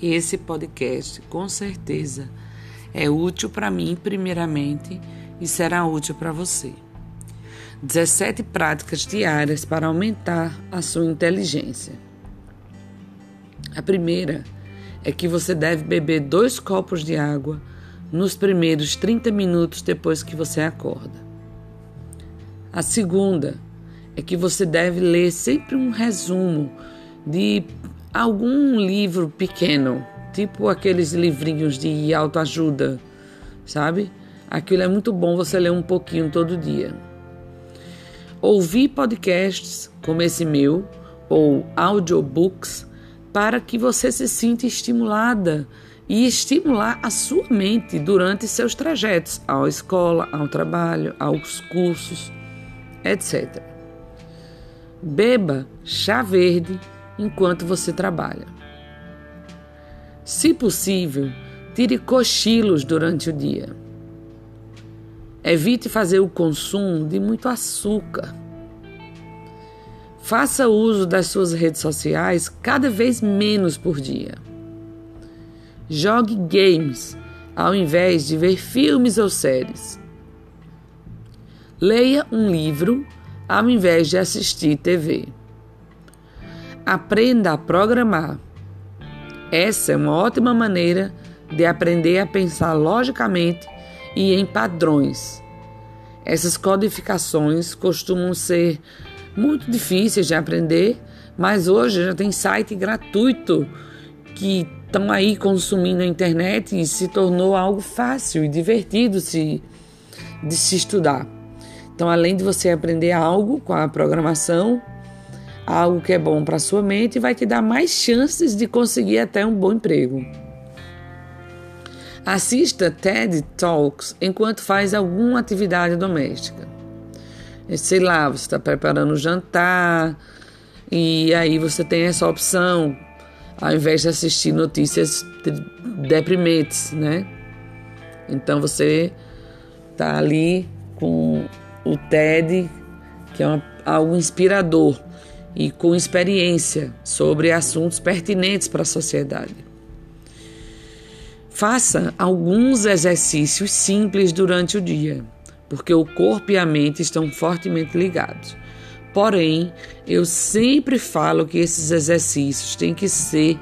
esse podcast com certeza é útil para mim, primeiramente, e será útil para você. 17 práticas diárias para aumentar a sua inteligência. A primeira é que você deve beber dois copos de água nos primeiros 30 minutos depois que você acorda. A segunda é que você deve ler sempre um resumo de algum livro pequeno, tipo aqueles livrinhos de autoajuda, sabe? Aquilo é muito bom você ler um pouquinho todo dia. Ouvir podcasts como esse meu ou audiobooks para que você se sinta estimulada e estimular a sua mente durante seus trajetos à escola, ao trabalho, aos cursos, etc. Beba chá verde enquanto você trabalha. Se possível, tire cochilos durante o dia. Evite fazer o consumo de muito açúcar. Faça uso das suas redes sociais cada vez menos por dia. Jogue games ao invés de ver filmes ou séries. Leia um livro ao invés de assistir TV. Aprenda a programar. Essa é uma ótima maneira de aprender a pensar logicamente e em padrões. Essas codificações costumam ser muito difíceis de aprender, mas hoje já tem site gratuito que estão aí consumindo a internet e se tornou algo fácil e divertido se, de se estudar. Então, além de você aprender algo com a programação, algo que é bom para sua mente, vai te dar mais chances de conseguir até um bom emprego. Assista TED Talks enquanto faz alguma atividade doméstica. Sei lá, você está preparando o jantar e aí você tem essa opção ao invés de assistir notícias deprimentes, né? Então você tá ali com o TED, que é uma, algo inspirador e com experiência sobre assuntos pertinentes para a sociedade. Faça alguns exercícios simples durante o dia, porque o corpo e a mente estão fortemente ligados. Porém, eu sempre falo que esses exercícios têm que ser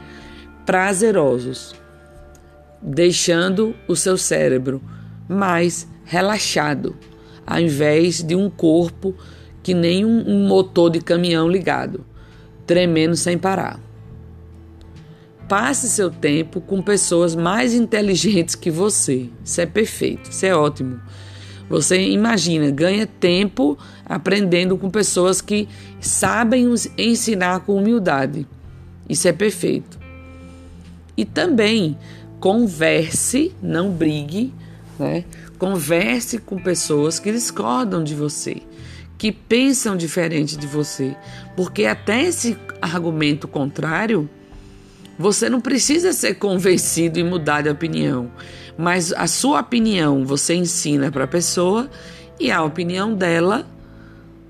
prazerosos, deixando o seu cérebro mais relaxado, ao invés de um corpo que nem um, motor de caminhão ligado, tremendo sem parar. Passe seu tempo com pessoas mais inteligentes que você. Isso é perfeito, isso é ótimo. Você imagina, ganha tempo aprendendo com pessoas que sabem ensinar com humildade. Isso é perfeito. E também converse, não brigue, né? Converse com pessoas que discordam de você, que pensam diferente de você, porque até esse argumento contrário, você não precisa ser convencido e mudar de opinião mas a sua opinião você ensina para a pessoa e a opinião dela,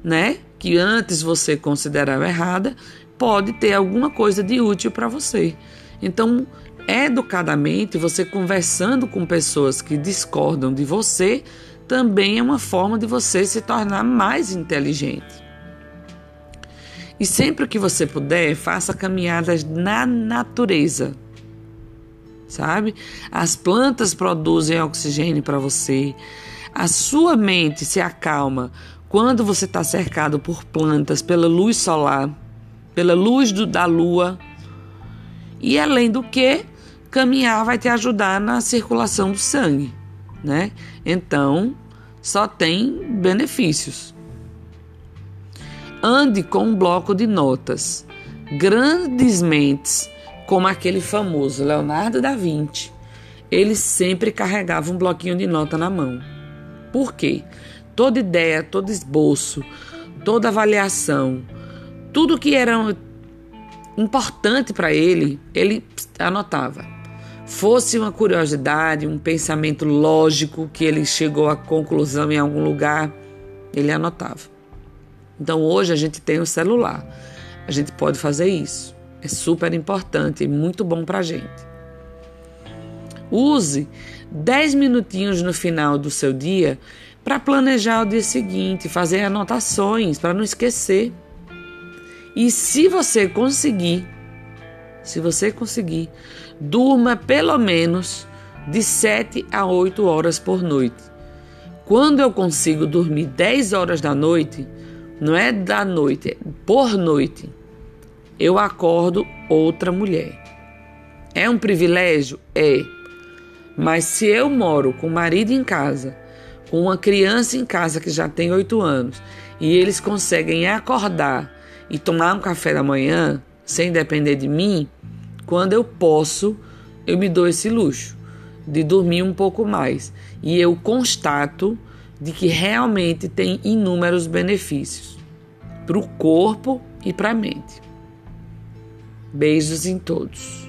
né, que antes você considerava errada, pode ter alguma coisa de útil para você. Então, educadamente, você conversando com pessoas que discordam de você, também é uma forma de você se tornar mais inteligente. E sempre que você puder, faça caminhadas na natureza sabe? As plantas produzem oxigênio para você. A sua mente se acalma quando você está cercado por plantas, pela luz solar, pela luz do, da lua. E além do que, caminhar vai te ajudar na circulação do sangue, né? Então, só tem benefícios. Ande com um bloco de notas. Grandes mentes como aquele famoso Leonardo da Vinci, ele sempre carregava um bloquinho de nota na mão. Por quê? Toda ideia, todo esboço, toda avaliação, tudo que era importante para ele, ele anotava. Fosse uma curiosidade, um pensamento lógico que ele chegou à conclusão em algum lugar, ele anotava. Então hoje a gente tem o celular, a gente pode fazer isso. É super importante e muito bom para a gente. Use 10 minutinhos no final do seu dia para planejar o dia seguinte, fazer anotações para não esquecer. E se você conseguir, se você conseguir, durma pelo menos de 7 a 8 horas por noite. Quando eu consigo dormir 10 horas da noite, não é da noite, é por noite, eu acordo outra mulher. É um privilégio? É. Mas se eu moro com o marido em casa, com uma criança em casa que já tem oito anos, e eles conseguem acordar e tomar um café da manhã sem depender de mim, quando eu posso, eu me dou esse luxo de dormir um pouco mais. E eu constato de que realmente tem inúmeros benefícios para o corpo e para a mente. Beijos em todos.